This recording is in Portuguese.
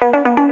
Música